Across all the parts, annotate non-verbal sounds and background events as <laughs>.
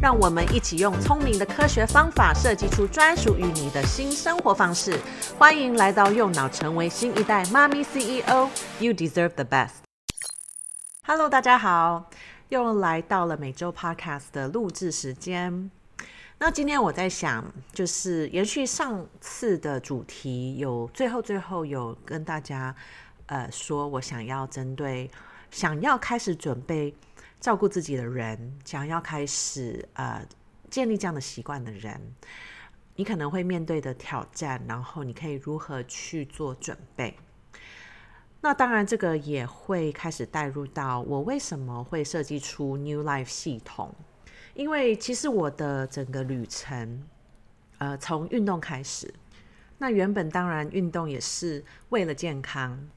让我们一起用聪明的科学方法设计出专属于你的新生活方式。欢迎来到右脑，成为新一代妈咪 CEO。You deserve the best。Hello，大家好，又来到了每周 Podcast 的录制时间。那今天我在想，就是延续上次的主题，有最后最后有跟大家呃说，我想要针对想要开始准备。照顾自己的人，想要开始呃建立这样的习惯的人，你可能会面对的挑战，然后你可以如何去做准备？那当然，这个也会开始带入到我为什么会设计出 New Life 系统，因为其实我的整个旅程，呃，从运动开始，那原本当然运动也是为了健康，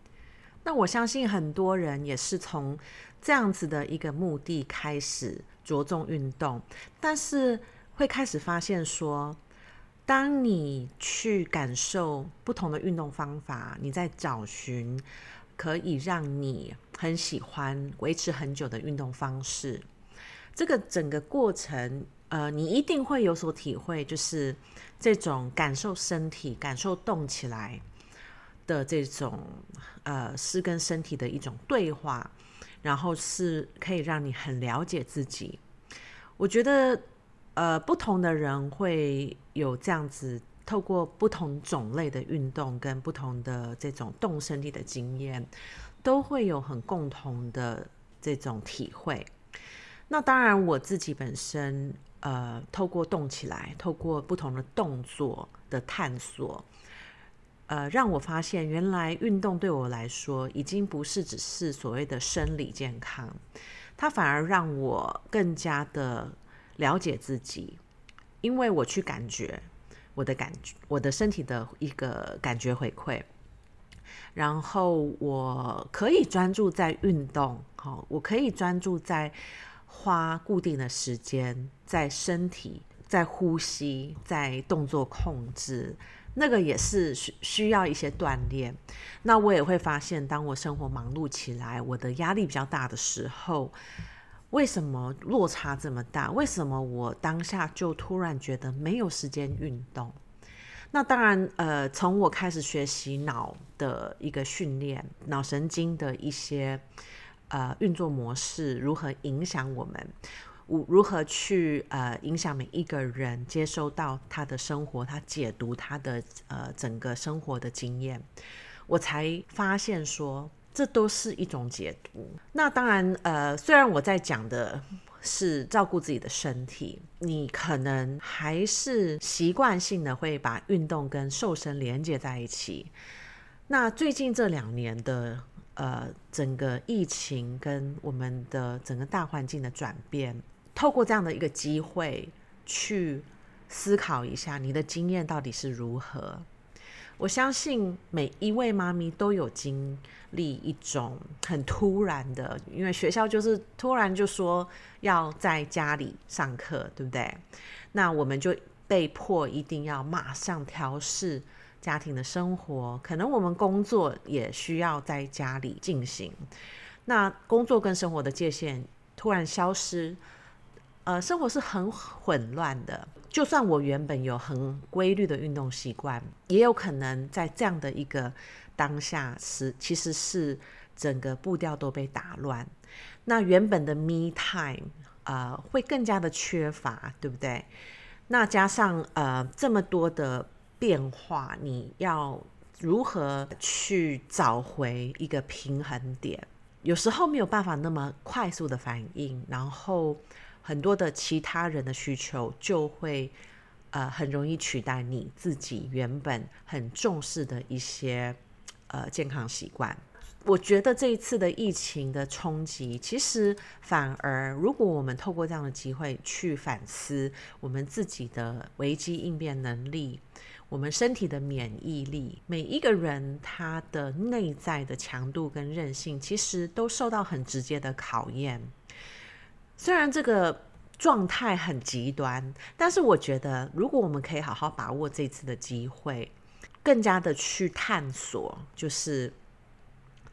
那我相信很多人也是从。这样子的一个目的开始着重运动，但是会开始发现说，当你去感受不同的运动方法，你在找寻可以让你很喜欢、维持很久的运动方式，这个整个过程，呃，你一定会有所体会，就是这种感受身体、感受动起来的这种，呃，是跟身体的一种对话。然后是可以让你很了解自己。我觉得，呃，不同的人会有这样子，透过不同种类的运动跟不同的这种动身体的经验，都会有很共同的这种体会。那当然，我自己本身，呃，透过动起来，透过不同的动作的探索。呃，让我发现，原来运动对我来说，已经不是只是所谓的生理健康，它反而让我更加的了解自己，因为我去感觉我的感觉，我的身体的一个感觉回馈，然后我可以专注在运动，好，我可以专注在花固定的时间在身体，在呼吸，在动作控制。那个也是需需要一些锻炼，那我也会发现，当我生活忙碌起来，我的压力比较大的时候，为什么落差这么大？为什么我当下就突然觉得没有时间运动？那当然，呃，从我开始学习脑的一个训练，脑神经的一些呃运作模式如何影响我们。如何去呃影响每一个人接收到他的生活，他解读他的呃整个生活的经验，我才发现说这都是一种解读。那当然呃，虽然我在讲的是照顾自己的身体，你可能还是习惯性的会把运动跟瘦身连接在一起。那最近这两年的呃整个疫情跟我们的整个大环境的转变。透过这样的一个机会去思考一下你的经验到底是如何。我相信每一位妈咪都有经历一种很突然的，因为学校就是突然就说要在家里上课，对不对？那我们就被迫一定要马上调试家庭的生活，可能我们工作也需要在家里进行。那工作跟生活的界限突然消失。呃，生活是很混乱的。就算我原本有很规律的运动习惯，也有可能在这样的一个当下是，其实是整个步调都被打乱。那原本的 me time，呃，会更加的缺乏，对不对？那加上呃这么多的变化，你要如何去找回一个平衡点？有时候没有办法那么快速的反应，然后。很多的其他人的需求就会，呃，很容易取代你自己原本很重视的一些，呃，健康习惯。我觉得这一次的疫情的冲击，其实反而如果我们透过这样的机会去反思我们自己的危机应变能力。我们身体的免疫力，每一个人他的内在的强度跟韧性，其实都受到很直接的考验。虽然这个状态很极端，但是我觉得，如果我们可以好好把握这次的机会，更加的去探索，就是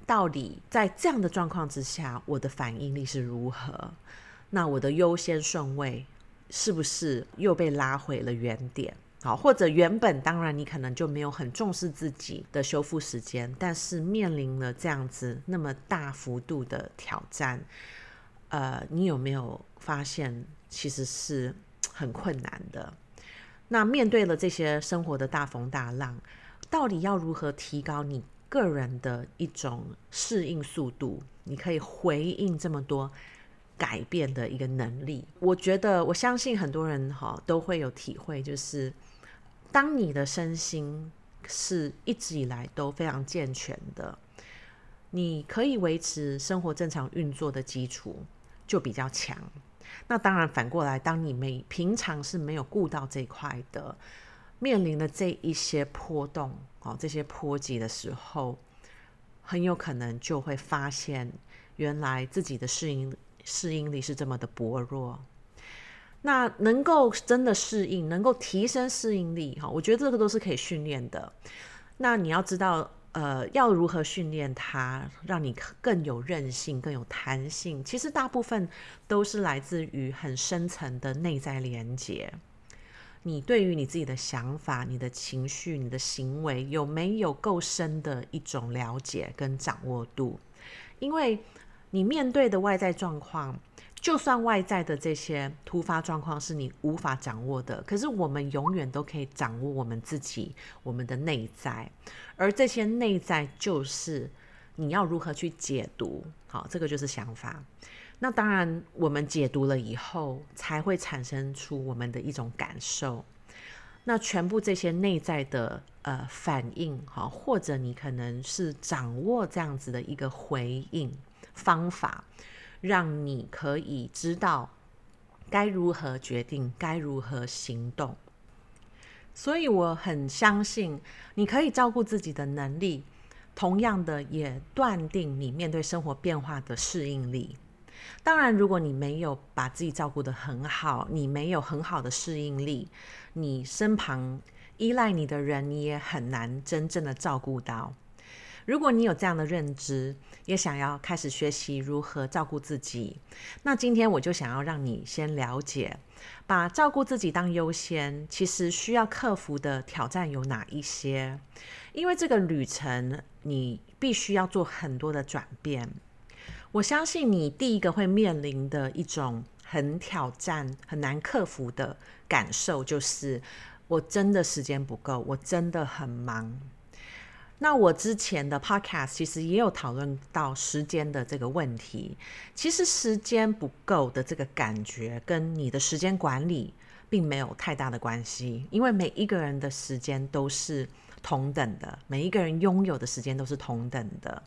到底在这样的状况之下，我的反应力是如何？那我的优先顺位是不是又被拉回了原点？好，或者原本当然你可能就没有很重视自己的修复时间，但是面临了这样子那么大幅度的挑战，呃，你有没有发现其实是很困难的？那面对了这些生活的大风大浪，到底要如何提高你个人的一种适应速度？你可以回应这么多改变的一个能力？我觉得我相信很多人哈都会有体会，就是。当你的身心是一直以来都非常健全的，你可以维持生活正常运作的基础就比较强。那当然反过来，当你没平常是没有顾到这块的，面临的这一些波动哦，这些波及的时候，很有可能就会发现，原来自己的适应适应力是这么的薄弱。那能够真的适应，能够提升适应力，哈，我觉得这个都是可以训练的。那你要知道，呃，要如何训练它，让你更有韧性、更有弹性？其实大部分都是来自于很深层的内在连接。你对于你自己的想法、你的情绪、你的行为，有没有够深的一种了解跟掌握度？因为你面对的外在状况。就算外在的这些突发状况是你无法掌握的，可是我们永远都可以掌握我们自己，我们的内在，而这些内在就是你要如何去解读。好，这个就是想法。那当然，我们解读了以后，才会产生出我们的一种感受。那全部这些内在的呃反应，哈，或者你可能是掌握这样子的一个回应方法。让你可以知道该如何决定，该如何行动。所以我很相信，你可以照顾自己的能力，同样的也断定你面对生活变化的适应力。当然，如果你没有把自己照顾得很好，你没有很好的适应力，你身旁依赖你的人，你也很难真正的照顾到。如果你有这样的认知，也想要开始学习如何照顾自己，那今天我就想要让你先了解，把照顾自己当优先，其实需要克服的挑战有哪一些？因为这个旅程，你必须要做很多的转变。我相信你第一个会面临的一种很挑战、很难克服的感受，就是我真的时间不够，我真的很忙。那我之前的 podcast 其实也有讨论到时间的这个问题。其实时间不够的这个感觉，跟你的时间管理并没有太大的关系，因为每一个人的时间都是同等的，每一个人拥有的时间都是同等的。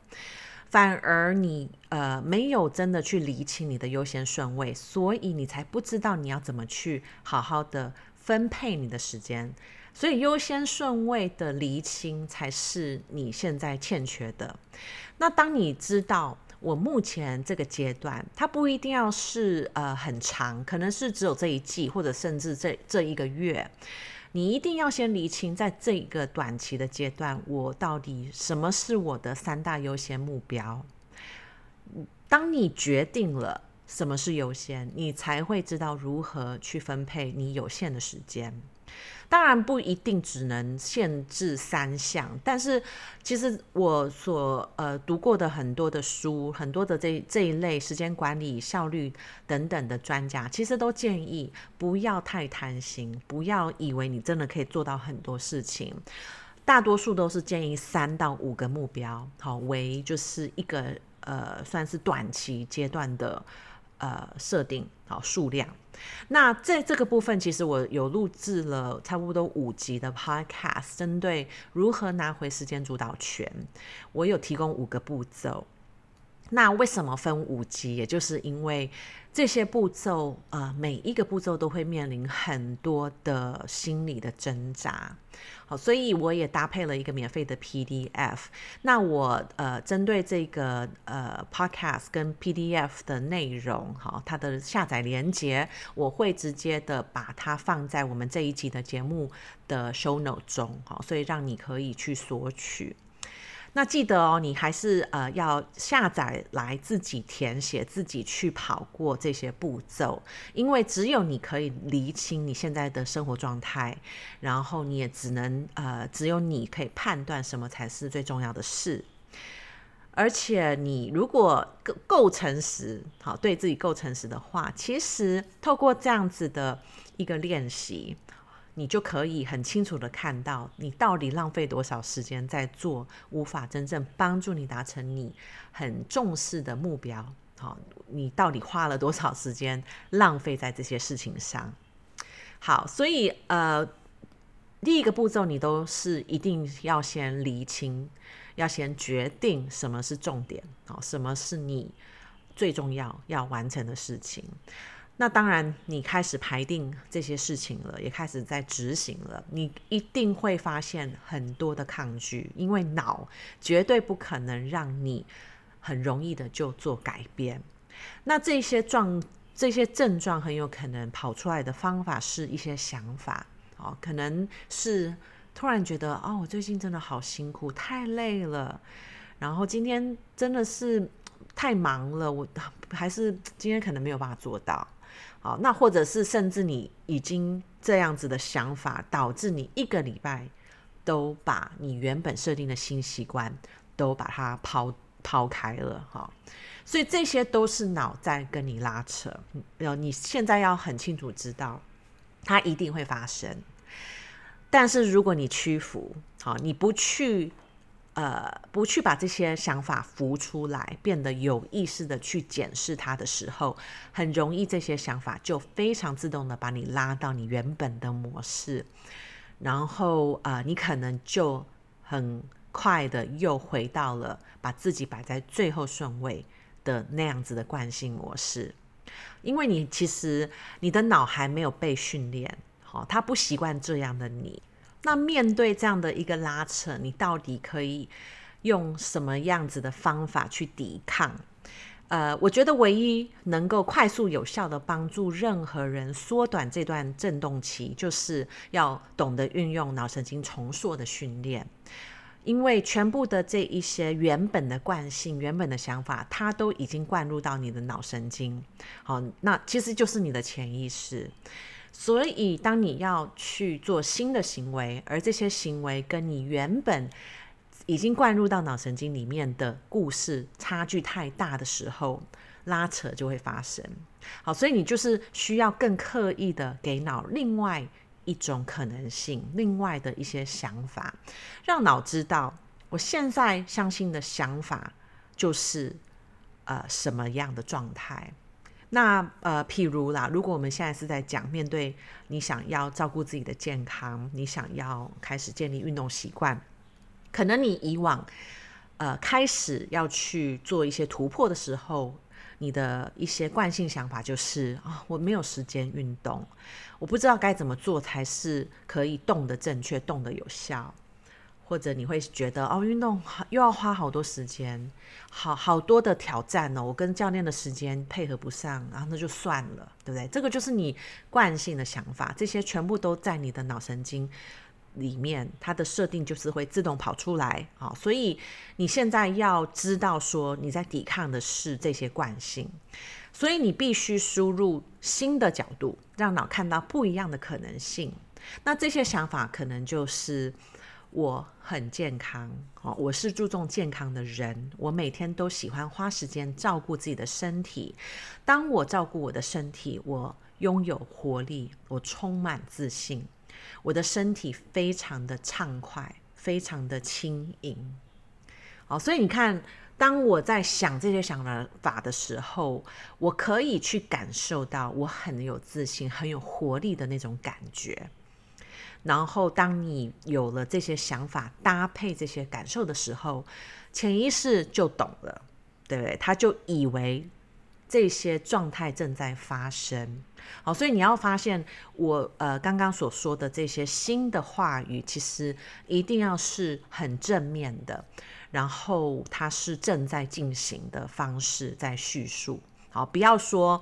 反而你呃没有真的去理清你的优先顺位，所以你才不知道你要怎么去好好的分配你的时间。所以优先顺位的厘清才是你现在欠缺的。那当你知道我目前这个阶段，它不一定要是呃很长，可能是只有这一季，或者甚至这这一个月，你一定要先厘清，在这一个短期的阶段，我到底什么是我的三大优先目标。当你决定了什么是优先，你才会知道如何去分配你有限的时间。当然不一定只能限制三项，但是其实我所呃读过的很多的书，很多的这这一类时间管理、效率等等的专家，其实都建议不要太贪心，不要以为你真的可以做到很多事情。大多数都是建议三到五个目标，好，为就是一个呃算是短期阶段的呃设定。好数量。那在这个部分，其实我有录制了差不多五集的 podcast，针对如何拿回时间主导权，我有提供五个步骤。那为什么分五集？也就是因为这些步骤，呃，每一个步骤都会面临很多的心理的挣扎。好，所以我也搭配了一个免费的 PDF。那我呃，针对这个呃 Podcast 跟 PDF 的内容，好，它的下载连接，我会直接的把它放在我们这一集的节目的 Show Note 中，好，所以让你可以去索取。那记得哦，你还是呃要下载来自己填写，自己去跑过这些步骤，因为只有你可以厘清你现在的生活状态，然后你也只能呃只有你可以判断什么才是最重要的事，而且你如果够够诚实，好，对自己够诚实的话，其实透过这样子的一个练习。你就可以很清楚的看到，你到底浪费多少时间在做无法真正帮助你达成你很重视的目标。好，你到底花了多少时间浪费在这些事情上？好，所以呃，第一个步骤你都是一定要先厘清，要先决定什么是重点，好，什么是你最重要要完成的事情。那当然，你开始排定这些事情了，也开始在执行了，你一定会发现很多的抗拒，因为脑绝对不可能让你很容易的就做改变。那这些状、这些症状很有可能跑出来的方法是一些想法，哦，可能是突然觉得，哦，我最近真的好辛苦，太累了，然后今天真的是太忙了，我 <laughs> 还是今天可能没有办法做到。好，那或者是甚至你已经这样子的想法，导致你一个礼拜都把你原本设定的新习惯都把它抛抛开了哈。所以这些都是脑在跟你拉扯。呃，你现在要很清楚知道，它一定会发生。但是如果你屈服，好，你不去。呃，不去把这些想法浮出来，变得有意识的去检视它的时候，很容易这些想法就非常自动的把你拉到你原本的模式，然后啊、呃，你可能就很快的又回到了把自己摆在最后顺位的那样子的惯性模式，因为你其实你的脑还没有被训练，好，他不习惯这样的你。那面对这样的一个拉扯，你到底可以用什么样子的方法去抵抗？呃，我觉得唯一能够快速有效的帮助任何人缩短这段震动期，就是要懂得运用脑神经重塑的训练。因为全部的这一些原本的惯性、原本的想法，它都已经灌入到你的脑神经。好，那其实就是你的潜意识。所以，当你要去做新的行为，而这些行为跟你原本已经灌入到脑神经里面的故事差距太大的时候，拉扯就会发生。好，所以你就是需要更刻意的给脑另外一种可能性，另外的一些想法，让脑知道我现在相信的想法就是呃什么样的状态。那呃，譬如啦，如果我们现在是在讲面对你想要照顾自己的健康，你想要开始建立运动习惯，可能你以往呃开始要去做一些突破的时候，你的一些惯性想法就是啊、我没有时间运动，我不知道该怎么做才是可以动的正确、动的有效。或者你会觉得哦，运动又要花好多时间，好好多的挑战哦，我跟教练的时间配合不上，然后那就算了，对不对？这个就是你惯性的想法，这些全部都在你的脑神经里面，它的设定就是会自动跑出来啊。所以你现在要知道说你在抵抗的是这些惯性，所以你必须输入新的角度，让脑看到不一样的可能性。那这些想法可能就是。我很健康，哦，我是注重健康的人。我每天都喜欢花时间照顾自己的身体。当我照顾我的身体，我拥有活力，我充满自信，我的身体非常的畅快，非常的轻盈。好，所以你看，当我在想这些想法的时候，我可以去感受到我很有自信、很有活力的那种感觉。然后，当你有了这些想法搭配这些感受的时候，潜意识就懂了，对不对？他就以为这些状态正在发生。好，所以你要发现我呃刚刚所说的这些新的话语，其实一定要是很正面的，然后它是正在进行的方式在叙述。好，不要说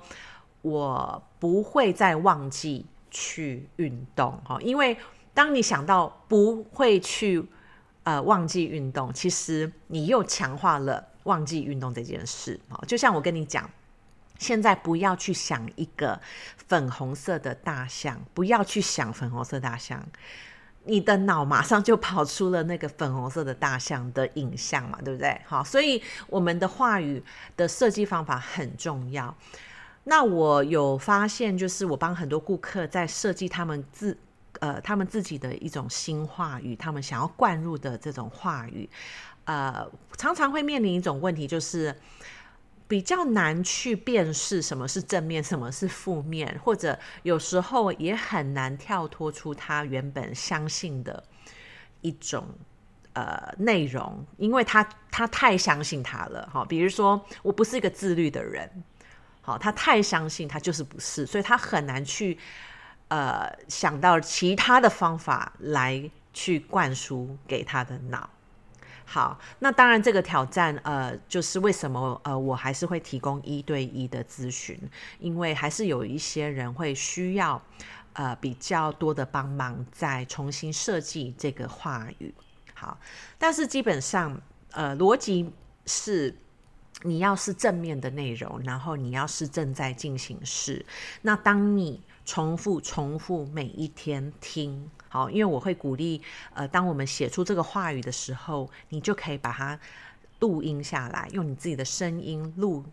我不会再忘记。去运动哈，因为当你想到不会去呃忘记运动，其实你又强化了忘记运动这件事啊。就像我跟你讲，现在不要去想一个粉红色的大象，不要去想粉红色大象，你的脑马上就跑出了那个粉红色的大象的影像嘛，对不对？好，所以我们的话语的设计方法很重要。那我有发现，就是我帮很多顾客在设计他们自呃他们自己的一种新话语，他们想要灌入的这种话语，呃，常常会面临一种问题，就是比较难去辨识什么是正面，什么是负面，或者有时候也很难跳脱出他原本相信的一种呃内容，因为他他太相信他了哈。比如说，我不是一个自律的人。好，他太相信他就是不是，所以他很难去呃想到其他的方法来去灌输给他的脑。好，那当然这个挑战呃就是为什么呃我还是会提供一对一的咨询，因为还是有一些人会需要呃比较多的帮忙，再重新设计这个话语。好，但是基本上呃逻辑是。你要是正面的内容，然后你要是正在进行式，那当你重复重复每一天听，好，因为我会鼓励，呃，当我们写出这个话语的时候，你就可以把它录音下来，用你自己的声音录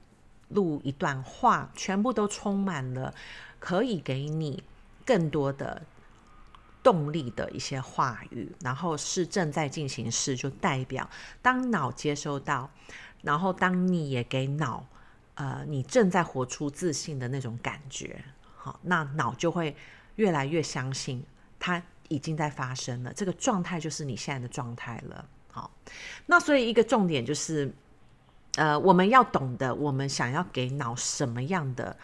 录一段话，全部都充满了可以给你更多的动力的一些话语，然后是正在进行式，就代表当脑接收到。然后，当你也给脑，呃，你正在活出自信的那种感觉，好，那脑就会越来越相信它已经在发生了。这个状态就是你现在的状态了。好，那所以一个重点就是，呃，我们要懂得我们想要给脑什么样的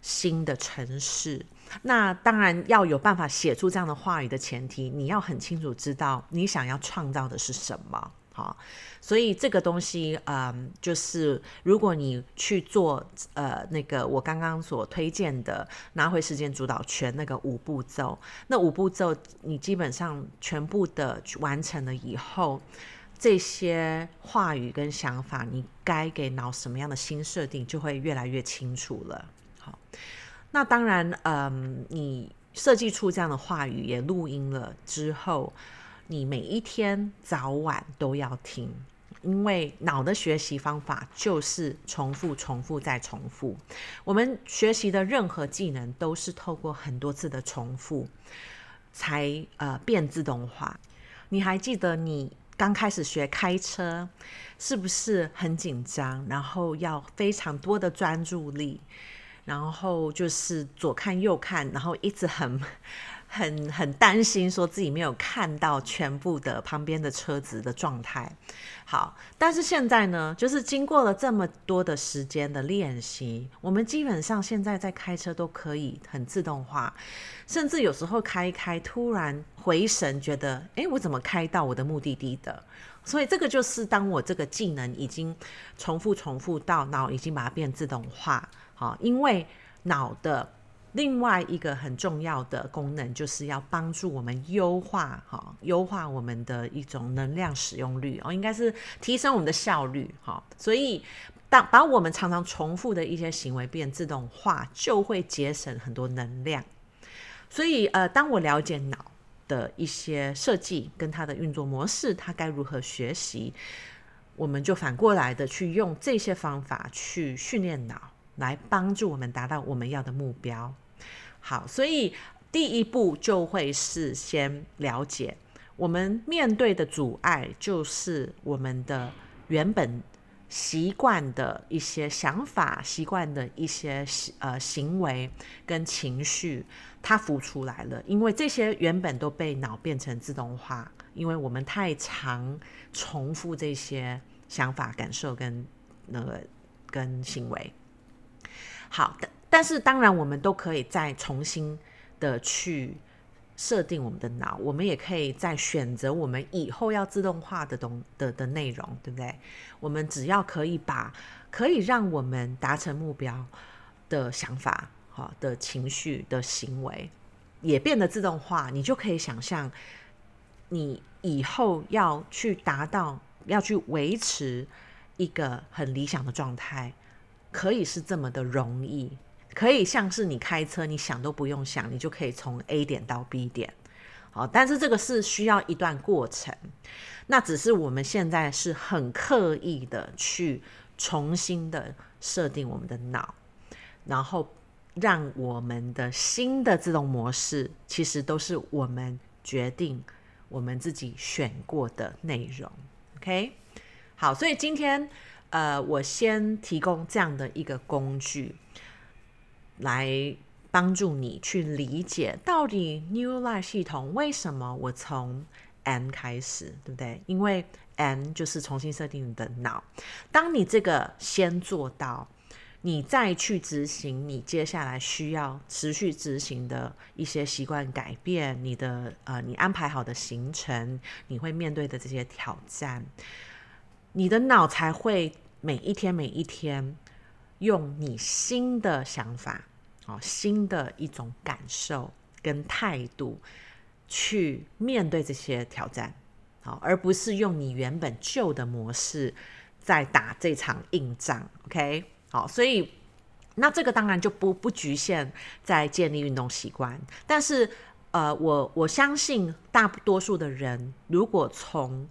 新的城市。那当然要有办法写出这样的话语的前提，你要很清楚知道你想要创造的是什么。好，所以这个东西，嗯，就是如果你去做，呃，那个我刚刚所推荐的拿回时间主导权那个五步骤，那五步骤你基本上全部的完成了以后，这些话语跟想法，你该给脑什么样的新设定，就会越来越清楚了。好，那当然，嗯，你设计出这样的话语，也录音了之后。你每一天早晚都要听，因为脑的学习方法就是重复、重复再重复。我们学习的任何技能都是透过很多次的重复才呃变自动化。你还记得你刚开始学开车是不是很紧张？然后要非常多的专注力，然后就是左看右看，然后一直很。很很担心，说自己没有看到全部的旁边的车子的状态。好，但是现在呢，就是经过了这么多的时间的练习，我们基本上现在在开车都可以很自动化，甚至有时候开一开，突然回神，觉得，诶，我怎么开到我的目的地的？所以这个就是当我这个技能已经重复重复到脑已经把它变自动化。好，因为脑的。另外一个很重要的功能，就是要帮助我们优化哈，优化我们的一种能量使用率哦，应该是提升我们的效率哈。所以，当把我们常常重复的一些行为变自动化，就会节省很多能量。所以，呃，当我了解脑的一些设计跟它的运作模式，它该如何学习，我们就反过来的去用这些方法去训练脑，来帮助我们达到我们要的目标。好，所以第一步就会是先了解我们面对的阻碍，就是我们的原本习惯的一些想法、习惯的一些呃行为跟情绪，它浮出来了。因为这些原本都被脑变成自动化，因为我们太常重复这些想法、感受跟那个跟行为。好的，但是当然我们都可以再重新的去。设定我们的脑，我们也可以再选择我们以后要自动化的东的的内容，对不对？我们只要可以把可以让我们达成目标的想法、好的情绪的行为也变得自动化，你就可以想象，你以后要去达到、要去维持一个很理想的状态，可以是这么的容易。可以像是你开车，你想都不用想，你就可以从 A 点到 B 点。好，但是这个是需要一段过程。那只是我们现在是很刻意的去重新的设定我们的脑，然后让我们的新的自动模式，其实都是我们决定我们自己选过的内容。OK，好，所以今天呃，我先提供这样的一个工具。来帮助你去理解到底 New Life 系统为什么我从 N 开始，对不对？因为 N 就是重新设定你的脑。当你这个先做到，你再去执行你接下来需要持续执行的一些习惯改变，你的呃，你安排好的行程，你会面对的这些挑战，你的脑才会每一天每一天用你新的想法。好，新的一种感受跟态度去面对这些挑战，好，而不是用你原本旧的模式在打这场硬仗。OK，好，所以那这个当然就不不局限在建立运动习惯，但是呃，我我相信大多数的人如果从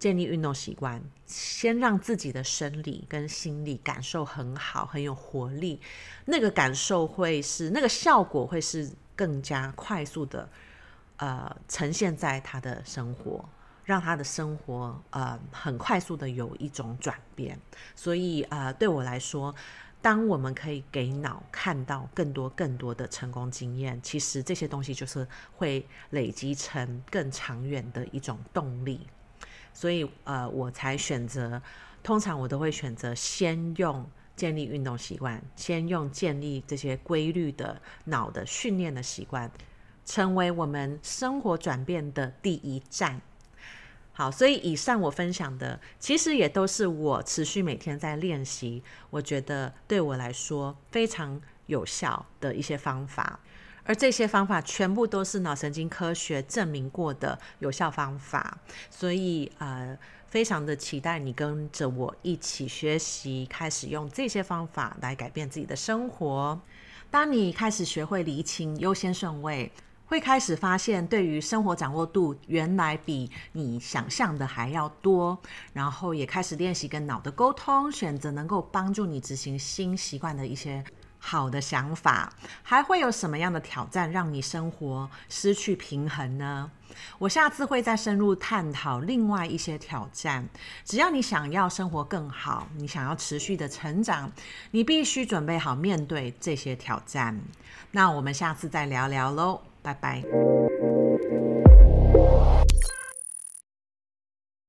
建立运动习惯，先让自己的生理跟心理感受很好，很有活力。那个感受会是，那个效果会是更加快速的，呃，呈现在他的生活，让他的生活呃很快速的有一种转变。所以呃，对我来说，当我们可以给脑看到更多更多的成功经验，其实这些东西就是会累积成更长远的一种动力。所以，呃，我才选择，通常我都会选择先用建立运动习惯，先用建立这些规律的脑的训练的习惯，成为我们生活转变的第一站。好，所以以上我分享的，其实也都是我持续每天在练习，我觉得对我来说非常有效的一些方法。而这些方法全部都是脑神经科学证明过的有效方法，所以呃，非常的期待你跟着我一起学习，开始用这些方法来改变自己的生活。当你开始学会厘清优先顺位，会开始发现对于生活掌握度原来比你想象的还要多，然后也开始练习跟脑的沟通，选择能够帮助你执行新习惯的一些。好的想法，还会有什么样的挑战让你生活失去平衡呢？我下次会再深入探讨另外一些挑战。只要你想要生活更好，你想要持续的成长，你必须准备好面对这些挑战。那我们下次再聊聊喽，拜拜。